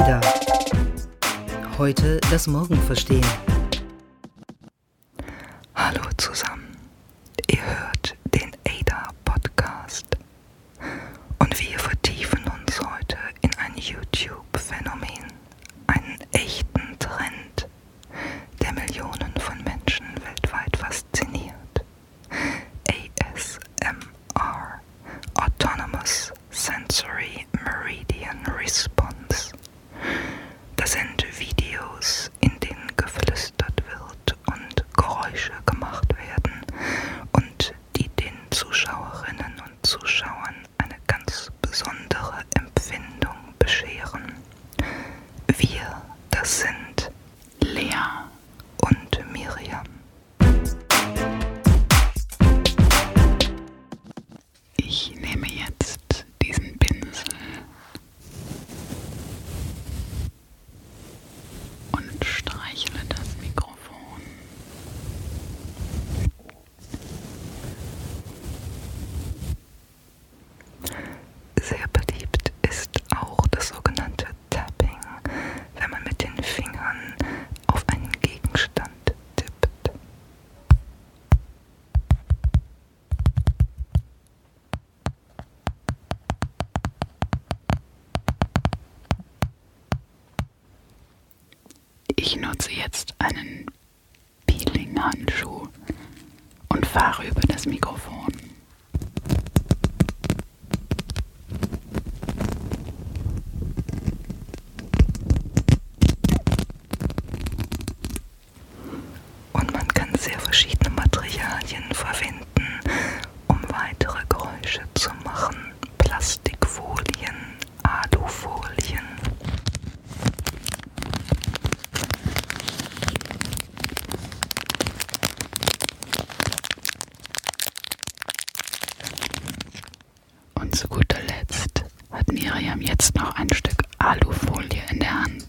Ada. Heute das Morgen verstehen. Hallo zusammen. Ich nutze jetzt einen Peeling-Handschuh und fahre über das Mikrofon. Und man kann sehr verschiedene Materialien verwenden, um weitere Geräusche zu machen. Plastikfolien, Alufolien. Und zu guter Letzt hat Miriam jetzt noch ein Stück Alufolie in der Hand.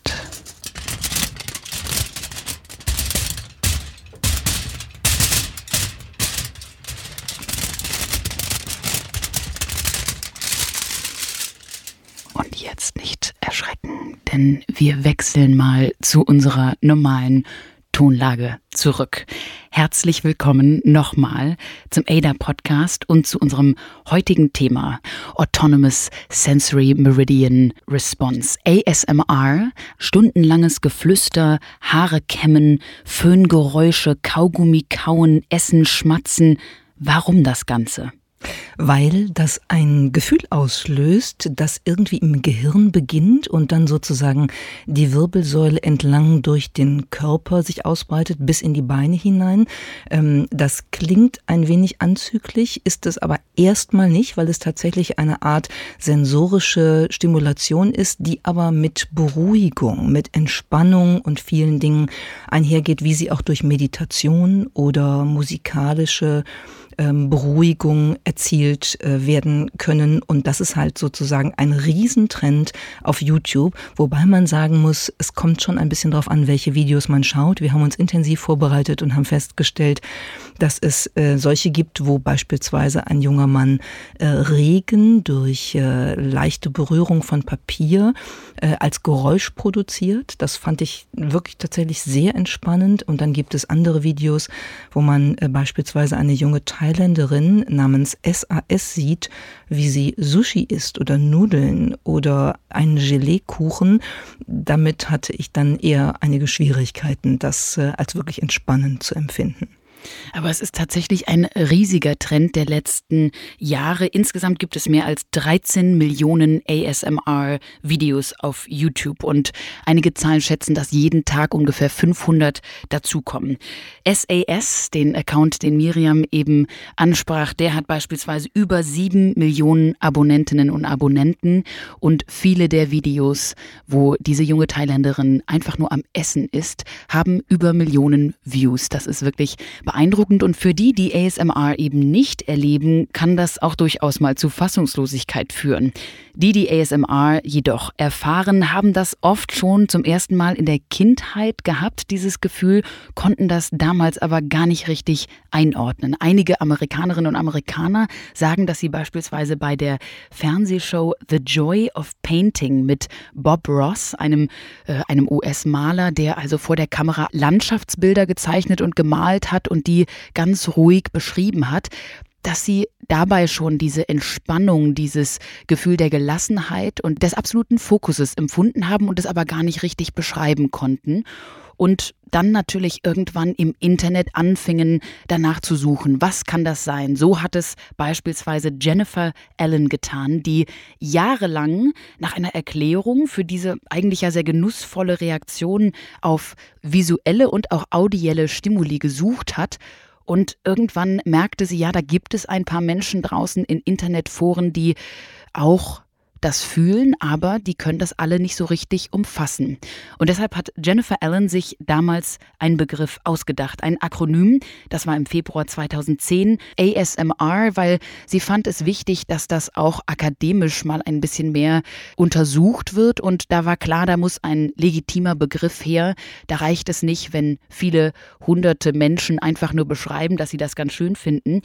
Und jetzt nicht erschrecken, denn wir wechseln mal zu unserer normalen Tonlage zurück. Herzlich willkommen nochmal zum ADA Podcast und zu unserem heutigen Thema Autonomous Sensory Meridian Response. ASMR, stundenlanges Geflüster, Haare kämmen, Föhngeräusche, Kaugummi kauen, Essen, Schmatzen. Warum das Ganze? Weil das ein Gefühl auslöst, das irgendwie im Gehirn beginnt und dann sozusagen die Wirbelsäule entlang durch den Körper sich ausbreitet bis in die Beine hinein. Ähm, das klingt ein wenig anzüglich, ist es aber erstmal nicht, weil es tatsächlich eine Art sensorische Stimulation ist, die aber mit Beruhigung, mit Entspannung und vielen Dingen einhergeht, wie sie auch durch Meditation oder musikalische ähm, Beruhigung erzielt äh, werden können. Und das ist halt sozusagen ein Riesentrend auf YouTube, wobei man sagen muss, es kommt schon ein bisschen darauf an, welche Videos man schaut. Wir haben uns intensiv vorbereitet und haben festgestellt, dass es äh, solche gibt, wo beispielsweise ein junger Mann äh, Regen durch äh, leichte Berührung von Papier äh, als Geräusch produziert. Das fand ich wirklich tatsächlich sehr entspannend. Und dann gibt es andere Videos, wo man äh, beispielsweise eine junge Thailänderin namens SAS sieht, wie sie Sushi isst oder Nudeln oder einen Geleekuchen. Damit hatte ich dann eher einige Schwierigkeiten, das äh, als wirklich entspannend zu empfinden. Aber es ist tatsächlich ein riesiger Trend der letzten Jahre. Insgesamt gibt es mehr als 13 Millionen ASMR-Videos auf YouTube und einige Zahlen schätzen, dass jeden Tag ungefähr 500 dazukommen. SAS, den Account, den Miriam eben ansprach, der hat beispielsweise über 7 Millionen Abonnentinnen und Abonnenten und viele der Videos, wo diese junge Thailänderin einfach nur am Essen ist, haben über Millionen Views. Das ist wirklich beeindruckend beeindruckend und für die, die ASMR eben nicht erleben, kann das auch durchaus mal zu Fassungslosigkeit führen. Die, die ASMR jedoch erfahren, haben das oft schon zum ersten Mal in der Kindheit gehabt, dieses Gefühl, konnten das damals aber gar nicht richtig einordnen. Einige Amerikanerinnen und Amerikaner sagen, dass sie beispielsweise bei der Fernsehshow The Joy of Painting mit Bob Ross, einem, äh, einem US-Maler, der also vor der Kamera Landschaftsbilder gezeichnet und gemalt hat und die ganz ruhig beschrieben hat, dass sie dabei schon diese Entspannung, dieses Gefühl der Gelassenheit und des absoluten Fokuses empfunden haben und es aber gar nicht richtig beschreiben konnten. Und dann natürlich irgendwann im Internet anfingen, danach zu suchen, was kann das sein? So hat es beispielsweise Jennifer Allen getan, die jahrelang nach einer Erklärung für diese eigentlich ja sehr genussvolle Reaktion auf visuelle und auch audielle Stimuli gesucht hat und irgendwann merkte sie, ja, da gibt es ein paar Menschen draußen in Internetforen, die auch das fühlen, aber die können das alle nicht so richtig umfassen. Und deshalb hat Jennifer Allen sich damals einen Begriff ausgedacht, ein Akronym, das war im Februar 2010 ASMR, weil sie fand es wichtig, dass das auch akademisch mal ein bisschen mehr untersucht wird und da war klar, da muss ein legitimer Begriff her. Da reicht es nicht, wenn viele hunderte Menschen einfach nur beschreiben, dass sie das ganz schön finden.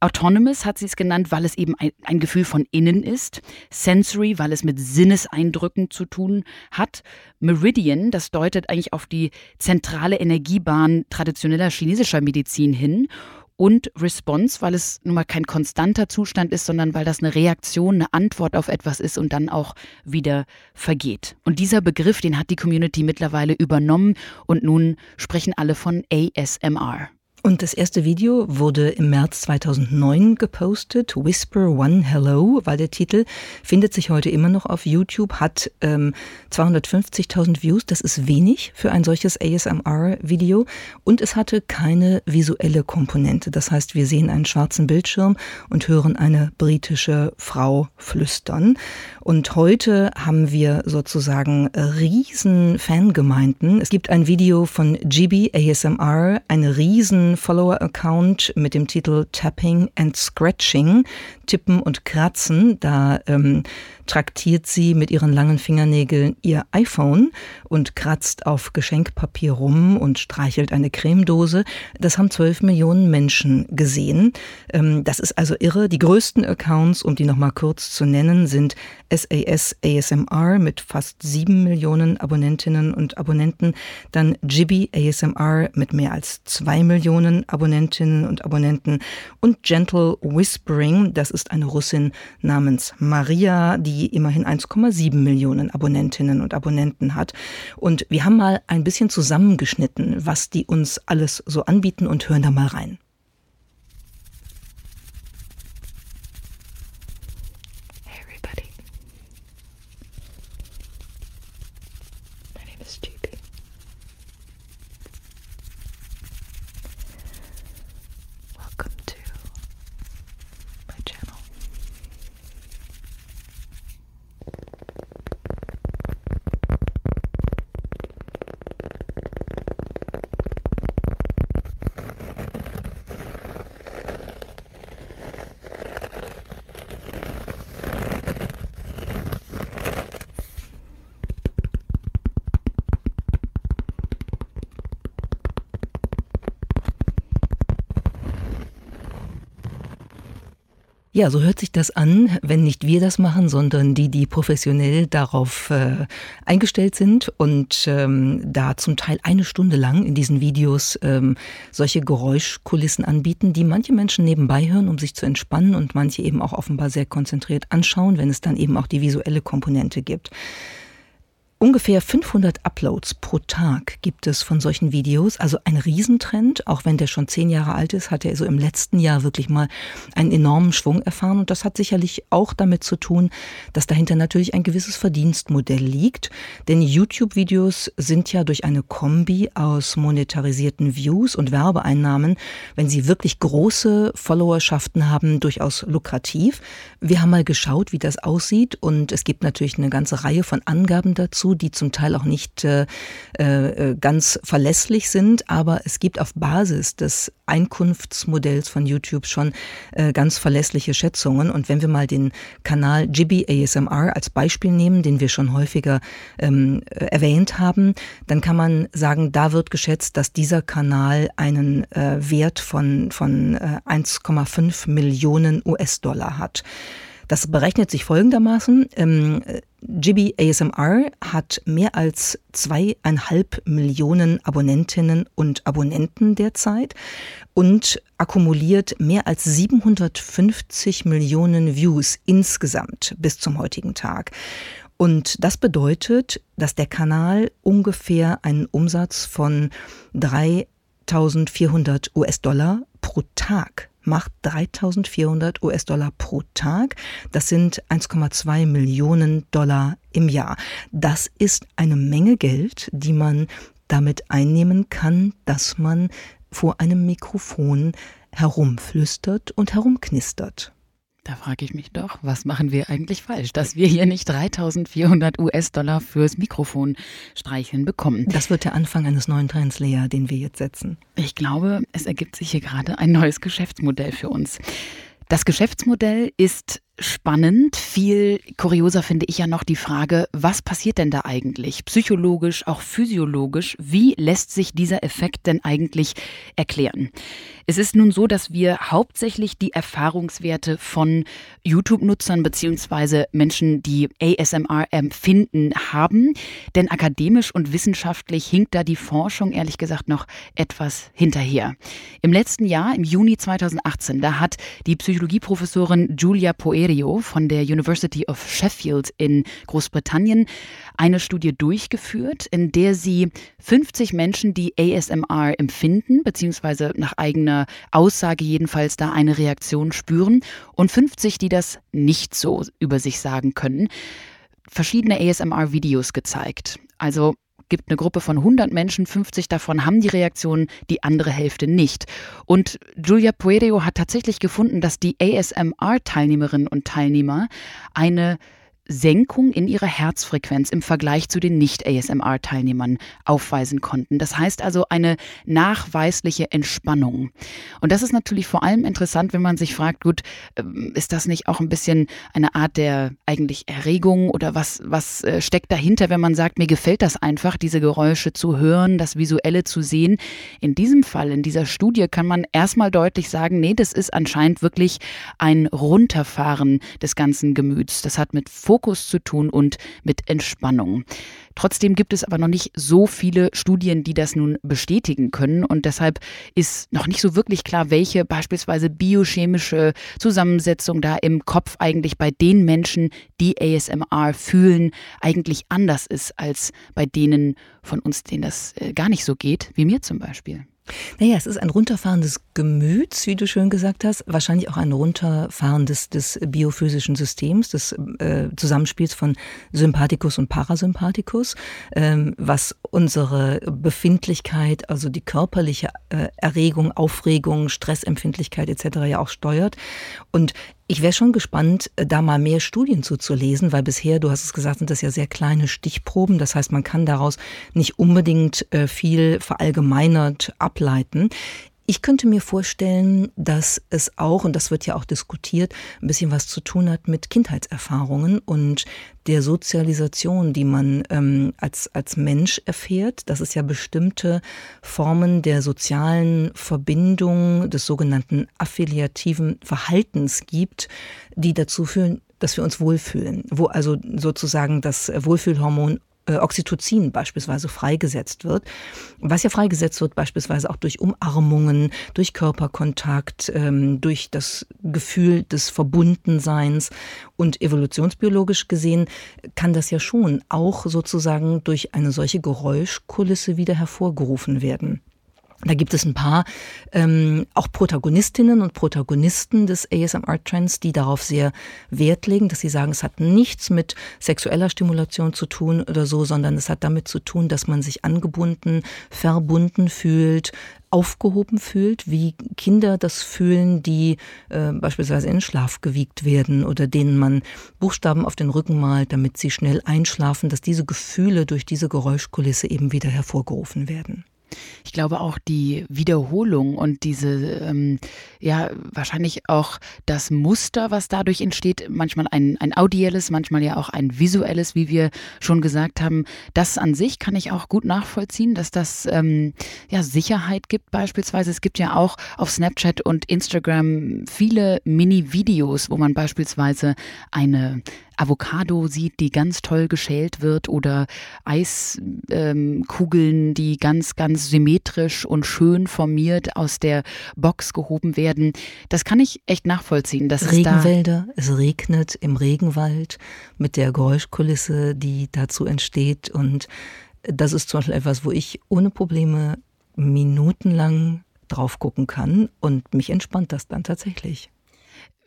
Autonomous hat sie es genannt, weil es eben ein, ein, Gefühl von innen ist. Sensory, weil es mit Sinneseindrücken zu tun hat. Meridian, das deutet eigentlich auf die zentrale Energiebahn traditioneller chinesischer Medizin hin. Und Response, weil es nun mal kein konstanter Zustand ist, sondern weil das eine Reaktion, eine Antwort auf etwas ist und dann auch wieder vergeht. Und dieser Begriff, den hat die Community mittlerweile übernommen und nun sprechen alle von ASMR. Und das erste Video wurde im März 2009 gepostet. Whisper One Hello war der Titel. Findet sich heute immer noch auf YouTube, hat ähm, 250.000 Views. Das ist wenig für ein solches ASMR-Video. Und es hatte keine visuelle Komponente. Das heißt, wir sehen einen schwarzen Bildschirm und hören eine britische Frau flüstern. Und heute haben wir sozusagen riesen Fangemeinden. Es gibt ein Video von GB ASMR, eine riesen Follower-Account mit dem Titel Tapping and Scratching, Tippen und Kratzen. Da ähm, traktiert sie mit ihren langen Fingernägeln ihr iPhone und kratzt auf Geschenkpapier rum und streichelt eine Cremedose. Das haben zwölf Millionen Menschen gesehen. Ähm, das ist also irre. Die größten Accounts, um die nochmal kurz zu nennen, sind SAS ASMR mit fast sieben Millionen Abonnentinnen und Abonnenten, dann Jibby ASMR mit mehr als zwei Millionen Abonnentinnen und Abonnenten und Gentle Whispering, das ist eine Russin namens Maria, die die immerhin 1,7 Millionen Abonnentinnen und Abonnenten hat. Und wir haben mal ein bisschen zusammengeschnitten, was die uns alles so anbieten und hören da mal rein. Ja, so hört sich das an, wenn nicht wir das machen, sondern die, die professionell darauf äh, eingestellt sind und ähm, da zum Teil eine Stunde lang in diesen Videos ähm, solche Geräuschkulissen anbieten, die manche Menschen nebenbei hören, um sich zu entspannen und manche eben auch offenbar sehr konzentriert anschauen, wenn es dann eben auch die visuelle Komponente gibt. Ungefähr 500 Uploads pro Tag gibt es von solchen Videos, also ein Riesentrend. Auch wenn der schon zehn Jahre alt ist, hat er so im letzten Jahr wirklich mal einen enormen Schwung erfahren. Und das hat sicherlich auch damit zu tun, dass dahinter natürlich ein gewisses Verdienstmodell liegt. Denn YouTube-Videos sind ja durch eine Kombi aus monetarisierten Views und Werbeeinnahmen, wenn sie wirklich große Followerschaften haben, durchaus lukrativ. Wir haben mal geschaut, wie das aussieht. Und es gibt natürlich eine ganze Reihe von Angaben dazu die zum Teil auch nicht äh, äh, ganz verlässlich sind, aber es gibt auf Basis des Einkunftsmodells von YouTube schon äh, ganz verlässliche Schätzungen. Und wenn wir mal den Kanal Jibby ASMR als Beispiel nehmen, den wir schon häufiger ähm, äh, erwähnt haben, dann kann man sagen, da wird geschätzt, dass dieser Kanal einen äh, Wert von, von äh, 1,5 Millionen US-Dollar hat. Das berechnet sich folgendermaßen. Ähm, Jibby ASMR hat mehr als zweieinhalb Millionen Abonnentinnen und Abonnenten derzeit und akkumuliert mehr als 750 Millionen Views insgesamt bis zum heutigen Tag. Und das bedeutet, dass der Kanal ungefähr einen Umsatz von 3400 US-Dollar pro Tag macht 3400 US-Dollar pro Tag. Das sind 1,2 Millionen Dollar im Jahr. Das ist eine Menge Geld, die man damit einnehmen kann, dass man vor einem Mikrofon herumflüstert und herumknistert. Da frage ich mich doch, was machen wir eigentlich falsch, dass wir hier nicht 3400 US-Dollar fürs Mikrofon streicheln bekommen? Das wird der Anfang eines neuen Trends, Lea, den wir jetzt setzen. Ich glaube, es ergibt sich hier gerade ein neues Geschäftsmodell für uns. Das Geschäftsmodell ist spannend. Viel kurioser finde ich ja noch die Frage, was passiert denn da eigentlich? Psychologisch, auch physiologisch. Wie lässt sich dieser Effekt denn eigentlich erklären? Es ist nun so, dass wir hauptsächlich die Erfahrungswerte von YouTube-Nutzern beziehungsweise Menschen, die ASMR empfinden, haben. Denn akademisch und wissenschaftlich hinkt da die Forschung ehrlich gesagt noch etwas hinterher. Im letzten Jahr, im Juni 2018, da hat die Psychologieprofessorin Julia Poe Serio von der University of Sheffield in Großbritannien eine Studie durchgeführt, in der sie 50 Menschen, die ASMR empfinden, beziehungsweise nach eigener Aussage jedenfalls da eine Reaktion spüren, und 50, die das nicht so über sich sagen können, verschiedene ASMR-Videos gezeigt. Also gibt eine Gruppe von 100 Menschen, 50 davon haben die Reaktion, die andere Hälfte nicht. Und Julia Puerio hat tatsächlich gefunden, dass die ASMR-Teilnehmerinnen und Teilnehmer eine Senkung in ihrer Herzfrequenz im Vergleich zu den Nicht-ASMR-Teilnehmern aufweisen konnten. Das heißt also eine nachweisliche Entspannung. Und das ist natürlich vor allem interessant, wenn man sich fragt, gut, ähm, ist das nicht auch ein bisschen eine Art der eigentlich Erregung oder was, was äh, steckt dahinter, wenn man sagt, mir gefällt das einfach, diese Geräusche zu hören, das Visuelle zu sehen. In diesem Fall, in dieser Studie kann man erstmal deutlich sagen, nee, das ist anscheinend wirklich ein Runterfahren des ganzen Gemüts. Das hat mit zu tun und mit Entspannung. Trotzdem gibt es aber noch nicht so viele Studien, die das nun bestätigen können und deshalb ist noch nicht so wirklich klar, welche beispielsweise biochemische Zusammensetzung da im Kopf eigentlich bei den Menschen, die ASMR fühlen, eigentlich anders ist als bei denen von uns, denen das äh, gar nicht so geht, wie mir zum Beispiel. Naja, es ist ein Runterfahren des Gemüts, wie du schön gesagt hast, wahrscheinlich auch ein Runterfahren des, des biophysischen Systems, des äh, Zusammenspiels von Sympathikus und Parasympathikus, ähm, was unsere Befindlichkeit, also die körperliche äh, Erregung, Aufregung, Stressempfindlichkeit etc. ja auch steuert. Und ich wäre schon gespannt, äh, da mal mehr Studien zuzulesen, weil bisher, du hast es gesagt, sind das ja sehr kleine Stichproben. Das heißt, man kann daraus nicht unbedingt äh, viel verallgemeinert ableiten. Ich könnte mir vorstellen, dass es auch, und das wird ja auch diskutiert, ein bisschen was zu tun hat mit Kindheitserfahrungen und der Sozialisation, die man ähm, als, als Mensch erfährt, dass es ja bestimmte Formen der sozialen Verbindung, des sogenannten affiliativen Verhaltens gibt, die dazu führen, dass wir uns wohlfühlen, wo also sozusagen das Wohlfühlhormon Oxytocin beispielsweise freigesetzt wird, was ja freigesetzt wird beispielsweise auch durch Umarmungen, durch Körperkontakt, ähm, durch das Gefühl des Verbundenseins und evolutionsbiologisch gesehen kann das ja schon auch sozusagen durch eine solche Geräuschkulisse wieder hervorgerufen werden. Da gibt es ein paar ähm, auch Protagonistinnen und Protagonisten des ASMR-Trends, die darauf sehr Wert legen, dass sie sagen, es hat nichts mit sexueller Stimulation zu tun oder so, sondern es hat damit zu tun, dass man sich angebunden, verbunden fühlt, aufgehoben fühlt, wie Kinder das fühlen, die äh, beispielsweise in Schlaf gewiegt werden oder denen man Buchstaben auf den Rücken malt, damit sie schnell einschlafen, dass diese Gefühle durch diese Geräuschkulisse eben wieder hervorgerufen werden. Ich glaube auch die Wiederholung und diese, ähm, ja, wahrscheinlich auch das Muster, was dadurch entsteht, manchmal ein, ein audielles, manchmal ja auch ein visuelles, wie wir schon gesagt haben, das an sich kann ich auch gut nachvollziehen, dass das ähm, ja Sicherheit gibt beispielsweise. Es gibt ja auch auf Snapchat und Instagram viele Mini-Videos, wo man beispielsweise eine Avocado sieht, die ganz toll geschält wird oder Eiskugeln, ähm, die ganz, ganz symmetrisch und schön formiert aus der Box gehoben werden. Das kann ich echt nachvollziehen. Das Regenwälder, es regnet im Regenwald mit der Geräuschkulisse, die dazu entsteht. Und das ist zum Beispiel etwas, wo ich ohne Probleme minutenlang drauf gucken kann und mich entspannt das dann tatsächlich.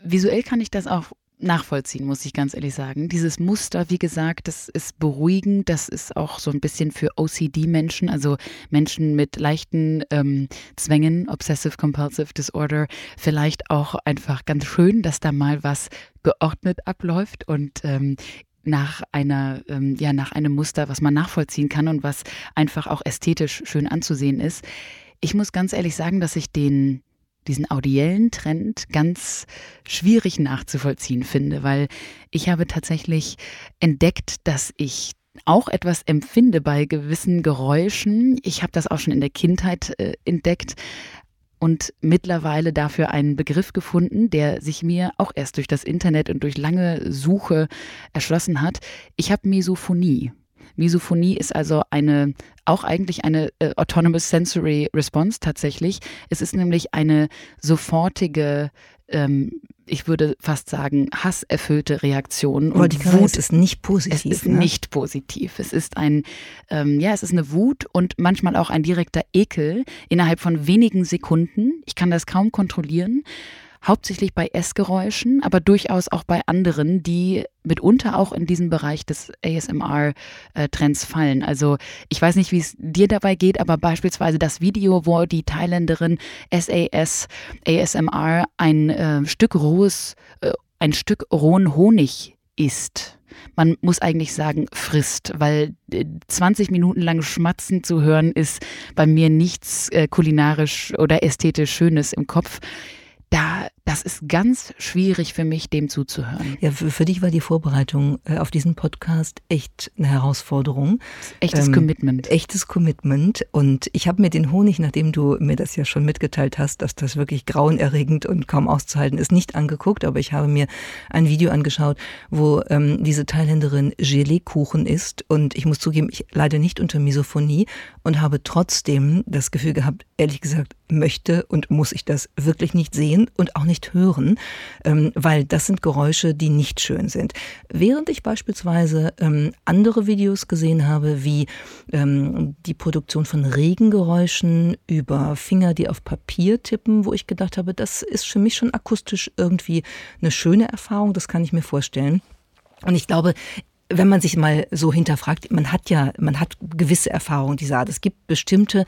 Visuell kann ich das auch nachvollziehen, muss ich ganz ehrlich sagen. Dieses Muster, wie gesagt, das ist beruhigend. Das ist auch so ein bisschen für OCD-Menschen, also Menschen mit leichten ähm, Zwängen, Obsessive Compulsive Disorder, vielleicht auch einfach ganz schön, dass da mal was geordnet abläuft und ähm, nach einer, ähm, ja, nach einem Muster, was man nachvollziehen kann und was einfach auch ästhetisch schön anzusehen ist. Ich muss ganz ehrlich sagen, dass ich den diesen audiellen Trend ganz schwierig nachzuvollziehen finde, weil ich habe tatsächlich entdeckt, dass ich auch etwas empfinde bei gewissen Geräuschen. Ich habe das auch schon in der Kindheit äh, entdeckt und mittlerweile dafür einen Begriff gefunden, der sich mir auch erst durch das Internet und durch lange Suche erschlossen hat. Ich habe Misophonie. Misophonie ist also eine, auch eigentlich eine äh, Autonomous Sensory Response tatsächlich. Es ist nämlich eine sofortige ähm, ich würde fast sagen, hasserfüllte Reaktion. Und die Wut ist nicht positiv. Es ist ne? nicht positiv. Es ist ein, ähm, ja, es ist eine Wut und manchmal auch ein direkter Ekel innerhalb von wenigen Sekunden. Ich kann das kaum kontrollieren hauptsächlich bei Essgeräuschen, aber durchaus auch bei anderen, die mitunter auch in diesen Bereich des ASMR-Trends äh, fallen. Also ich weiß nicht, wie es dir dabei geht, aber beispielsweise das Video, wo die Thailänderin SAS ASMR ein äh, Stück rohes, äh, ein Stück rohen Honig isst. Man muss eigentlich sagen, frisst, weil 20 äh, Minuten lang Schmatzen zu hören ist bei mir nichts äh, kulinarisch oder ästhetisch Schönes im Kopf da, das ist ganz schwierig für mich, dem zuzuhören. Ja, für, für dich war die Vorbereitung äh, auf diesen Podcast echt eine Herausforderung. Echtes ähm, Commitment. Echtes Commitment. Und ich habe mir den Honig, nachdem du mir das ja schon mitgeteilt hast, dass das wirklich grauenerregend und kaum auszuhalten ist, nicht angeguckt. Aber ich habe mir ein Video angeschaut, wo ähm, diese Thailänderin Gelee-Kuchen isst. Und ich muss zugeben, ich leide nicht unter Misophonie und habe trotzdem das Gefühl gehabt, ehrlich gesagt, möchte und muss ich das wirklich nicht sehen und auch nicht hören, ähm, weil das sind Geräusche, die nicht schön sind. Während ich beispielsweise ähm, andere Videos gesehen habe, wie ähm, die Produktion von Regengeräuschen über Finger, die auf Papier tippen, wo ich gedacht habe, das ist für mich schon akustisch irgendwie eine schöne Erfahrung, das kann ich mir vorstellen. Und ich glaube, wenn man sich mal so hinterfragt, man hat ja, man hat gewisse Erfahrungen dieser Art. Es gibt bestimmte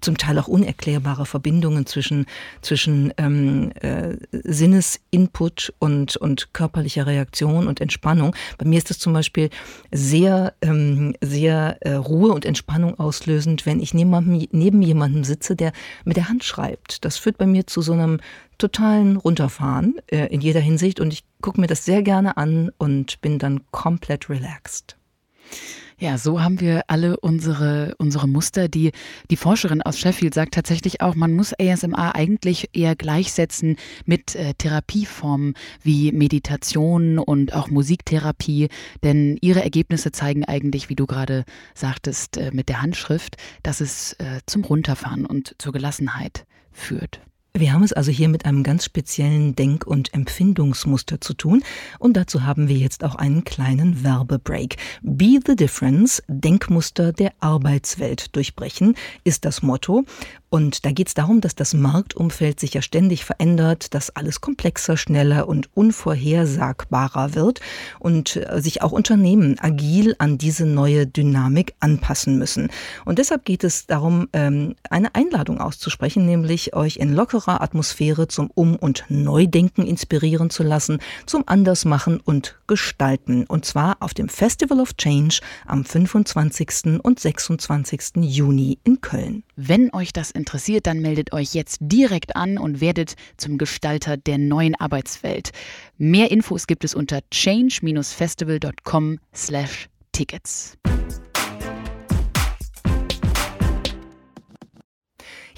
zum Teil auch unerklärbare Verbindungen zwischen, zwischen ähm, äh, Sinnesinput und, und körperlicher Reaktion und Entspannung. Bei mir ist es zum Beispiel sehr, ähm, sehr äh, Ruhe und Entspannung auslösend, wenn ich neben, neben jemandem sitze, der mit der Hand schreibt. Das führt bei mir zu so einem totalen Runterfahren äh, in jeder Hinsicht und ich gucke mir das sehr gerne an und bin dann komplett relaxed. Ja, so haben wir alle unsere, unsere Muster. Die, die Forscherin aus Sheffield sagt tatsächlich auch, man muss ASMR eigentlich eher gleichsetzen mit äh, Therapieformen wie Meditation und auch Musiktherapie, denn ihre Ergebnisse zeigen eigentlich, wie du gerade sagtest, äh, mit der Handschrift, dass es äh, zum Runterfahren und zur Gelassenheit führt. Wir haben es also hier mit einem ganz speziellen Denk- und Empfindungsmuster zu tun und dazu haben wir jetzt auch einen kleinen Werbebreak. Be the Difference, Denkmuster der Arbeitswelt durchbrechen, ist das Motto. Und da geht es darum, dass das Marktumfeld sich ja ständig verändert, dass alles komplexer, schneller und unvorhersagbarer wird und äh, sich auch Unternehmen agil an diese neue Dynamik anpassen müssen. Und deshalb geht es darum, ähm, eine Einladung auszusprechen, nämlich euch in lockerer Atmosphäre zum Um- und Neudenken inspirieren zu lassen, zum Andersmachen und Gestalten. Und zwar auf dem Festival of Change am 25. und 26. Juni in Köln. Wenn euch das interessiert, dann meldet euch jetzt direkt an und werdet zum Gestalter der neuen Arbeitswelt. Mehr Infos gibt es unter change-festival.com/tickets.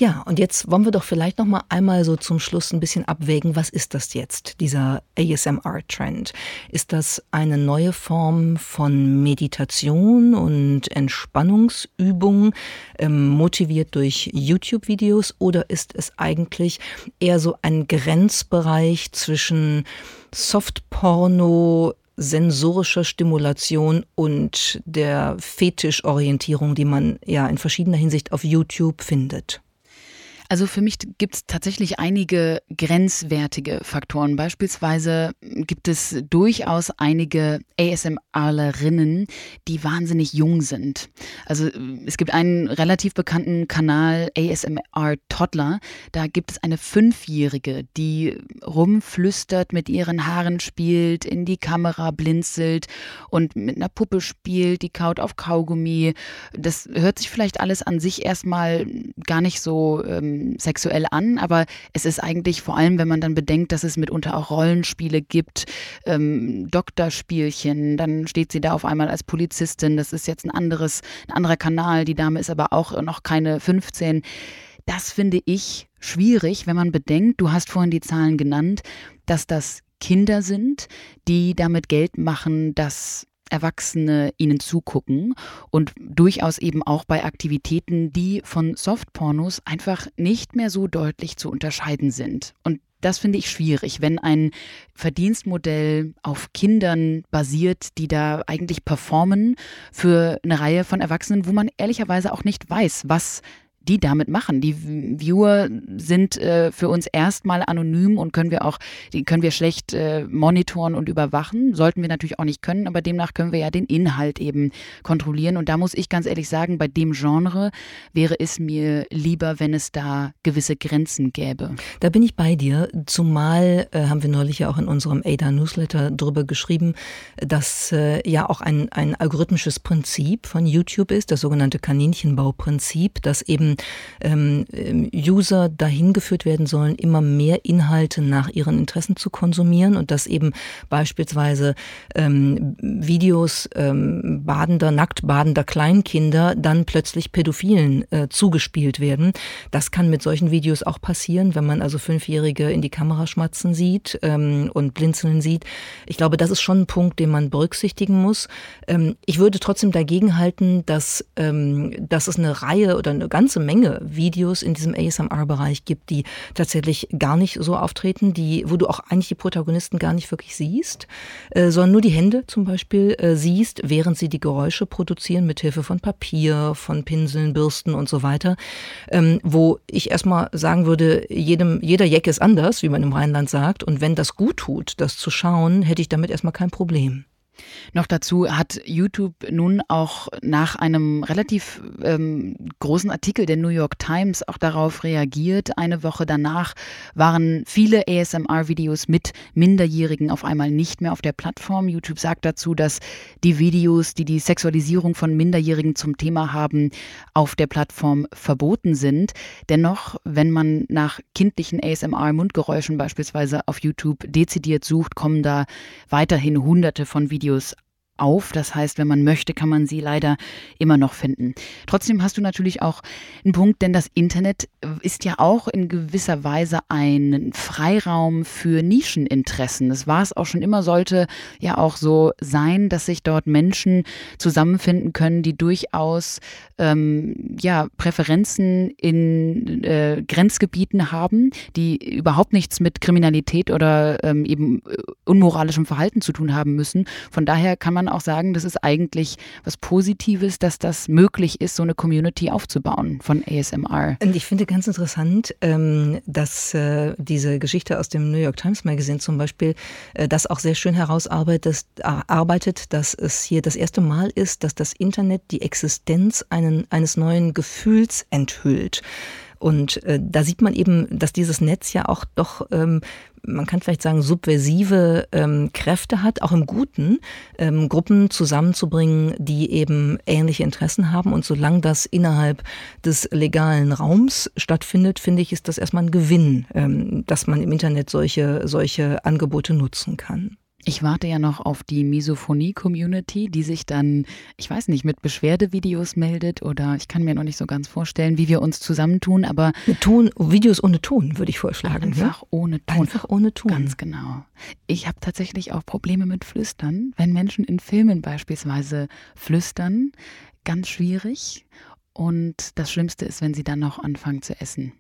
Ja, und jetzt wollen wir doch vielleicht noch mal einmal so zum Schluss ein bisschen abwägen, was ist das jetzt, dieser ASMR-Trend? Ist das eine neue Form von Meditation und Entspannungsübung, ähm, motiviert durch YouTube-Videos, oder ist es eigentlich eher so ein Grenzbereich zwischen Softporno, sensorischer Stimulation und der Fetischorientierung, die man ja in verschiedener Hinsicht auf YouTube findet? Also für mich gibt es tatsächlich einige grenzwertige Faktoren. Beispielsweise gibt es durchaus einige ASMRlerinnen, die wahnsinnig jung sind. Also es gibt einen relativ bekannten Kanal ASMR Toddler. Da gibt es eine Fünfjährige, die rumflüstert, mit ihren Haaren spielt, in die Kamera blinzelt und mit einer Puppe spielt, die kaut auf Kaugummi. Das hört sich vielleicht alles an sich erstmal gar nicht so ähm, sexuell an, aber es ist eigentlich vor allem, wenn man dann bedenkt, dass es mitunter auch Rollenspiele gibt, ähm, Doktorspielchen, dann steht sie da auf einmal als Polizistin, das ist jetzt ein anderes, ein anderer Kanal, die Dame ist aber auch noch keine 15. Das finde ich schwierig, wenn man bedenkt, du hast vorhin die Zahlen genannt, dass das Kinder sind, die damit Geld machen, dass Erwachsene ihnen zugucken und durchaus eben auch bei Aktivitäten, die von Softpornos einfach nicht mehr so deutlich zu unterscheiden sind. Und das finde ich schwierig, wenn ein Verdienstmodell auf Kindern basiert, die da eigentlich performen für eine Reihe von Erwachsenen, wo man ehrlicherweise auch nicht weiß, was die damit machen. Die Viewer sind äh, für uns erstmal anonym und können wir auch, die können wir schlecht äh, monitoren und überwachen. Sollten wir natürlich auch nicht können, aber demnach können wir ja den Inhalt eben kontrollieren. Und da muss ich ganz ehrlich sagen, bei dem Genre wäre es mir lieber, wenn es da gewisse Grenzen gäbe. Da bin ich bei dir. Zumal äh, haben wir neulich ja auch in unserem ADA-Newsletter drüber geschrieben, dass äh, ja auch ein, ein algorithmisches Prinzip von YouTube ist, das sogenannte Kaninchenbauprinzip, das eben ähm, User dahin geführt werden sollen, immer mehr Inhalte nach ihren Interessen zu konsumieren und dass eben beispielsweise ähm, Videos ähm, badender, nackt badender Kleinkinder dann plötzlich Pädophilen äh, zugespielt werden. Das kann mit solchen Videos auch passieren, wenn man also Fünfjährige in die Kamera schmatzen sieht ähm, und blinzeln sieht. Ich glaube, das ist schon ein Punkt, den man berücksichtigen muss. Ähm, ich würde trotzdem dagegen halten, dass, ähm, dass es eine Reihe oder eine ganze Menge Videos in diesem ASMR-Bereich gibt, die tatsächlich gar nicht so auftreten, die, wo du auch eigentlich die Protagonisten gar nicht wirklich siehst, äh, sondern nur die Hände zum Beispiel äh, siehst, während sie die Geräusche produzieren mit Hilfe von Papier, von Pinseln, Bürsten und so weiter. Ähm, wo ich erstmal sagen würde, jedem, jeder Jack ist anders, wie man im Rheinland sagt. Und wenn das gut tut, das zu schauen, hätte ich damit erstmal kein Problem. Noch dazu hat YouTube nun auch nach einem relativ ähm, großen Artikel der New York Times auch darauf reagiert. Eine Woche danach waren viele ASMR-Videos mit Minderjährigen auf einmal nicht mehr auf der Plattform. YouTube sagt dazu, dass die Videos, die die Sexualisierung von Minderjährigen zum Thema haben, auf der Plattform verboten sind. Dennoch, wenn man nach kindlichen ASMR-Mundgeräuschen beispielsweise auf YouTube dezidiert sucht, kommen da weiterhin hunderte von Videos Videos auf. Das heißt, wenn man möchte, kann man sie leider immer noch finden. Trotzdem hast du natürlich auch einen Punkt, denn das Internet ist ja auch in gewisser Weise ein Freiraum für Nischeninteressen. Das war es auch schon immer, sollte ja auch so sein, dass sich dort Menschen zusammenfinden können, die durchaus ähm, ja, Präferenzen in äh, Grenzgebieten haben, die überhaupt nichts mit Kriminalität oder ähm, eben äh, unmoralischem Verhalten zu tun haben müssen. Von daher kann man auch sagen, das ist eigentlich was Positives, dass das möglich ist, so eine Community aufzubauen von ASMR. Und ich finde ganz interessant, ähm, dass äh, diese Geschichte aus dem New York Times Magazine zum Beispiel äh, das auch sehr schön herausarbeitet, dass es hier das erste Mal ist, dass das Internet die Existenz einen, eines neuen Gefühls enthüllt. Und äh, da sieht man eben, dass dieses Netz ja auch doch, ähm, man kann vielleicht sagen, subversive ähm, Kräfte hat, auch im Guten, ähm, Gruppen zusammenzubringen, die eben ähnliche Interessen haben. Und solange das innerhalb des legalen Raums stattfindet, finde ich, ist das erstmal ein Gewinn, ähm, dass man im Internet solche, solche Angebote nutzen kann. Ich warte ja noch auf die Misophonie-Community, die sich dann, ich weiß nicht, mit Beschwerdevideos meldet oder ich kann mir noch nicht so ganz vorstellen, wie wir uns zusammentun, aber. Mit Ton, Videos ohne Ton, würde ich vorschlagen. Einfach ja? ohne Ton. Einfach ohne Ton. Ganz genau. Ich habe tatsächlich auch Probleme mit Flüstern. Wenn Menschen in Filmen beispielsweise flüstern, ganz schwierig. Und das Schlimmste ist, wenn sie dann noch anfangen zu essen.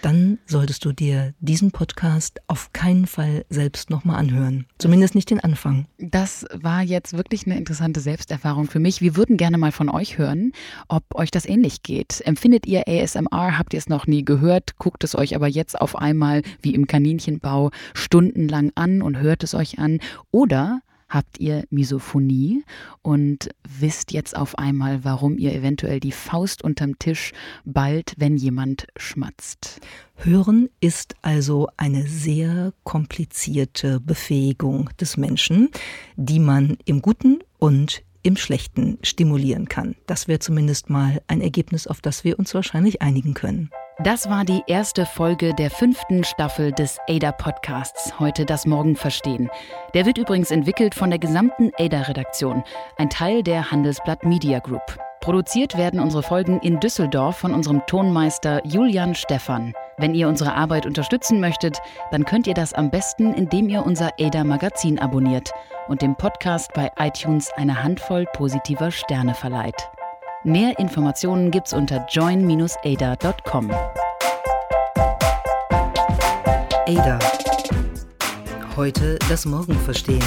Dann solltest du dir diesen Podcast auf keinen Fall selbst nochmal anhören. Zumindest nicht den Anfang. Das war jetzt wirklich eine interessante Selbsterfahrung für mich. Wir würden gerne mal von euch hören, ob euch das ähnlich geht. Empfindet ihr ASMR? Habt ihr es noch nie gehört? Guckt es euch aber jetzt auf einmal wie im Kaninchenbau stundenlang an und hört es euch an? Oder habt ihr Misophonie und wisst jetzt auf einmal, warum ihr eventuell die Faust unterm Tisch ballt, wenn jemand schmatzt. Hören ist also eine sehr komplizierte Befähigung des Menschen, die man im Guten und im Schlechten stimulieren kann. Das wäre zumindest mal ein Ergebnis, auf das wir uns wahrscheinlich einigen können. Das war die erste Folge der fünften Staffel des ADA Podcasts, heute das Morgen verstehen. Der wird übrigens entwickelt von der gesamten ADA-Redaktion, ein Teil der Handelsblatt Media Group. Produziert werden unsere Folgen in Düsseldorf von unserem Tonmeister Julian Stephan. Wenn ihr unsere Arbeit unterstützen möchtet, dann könnt ihr das am besten, indem ihr unser ADA Magazin abonniert und dem Podcast bei iTunes eine Handvoll positiver Sterne verleiht. Mehr Informationen gibt's unter join-ada.com. Ada. Heute das Morgen verstehen.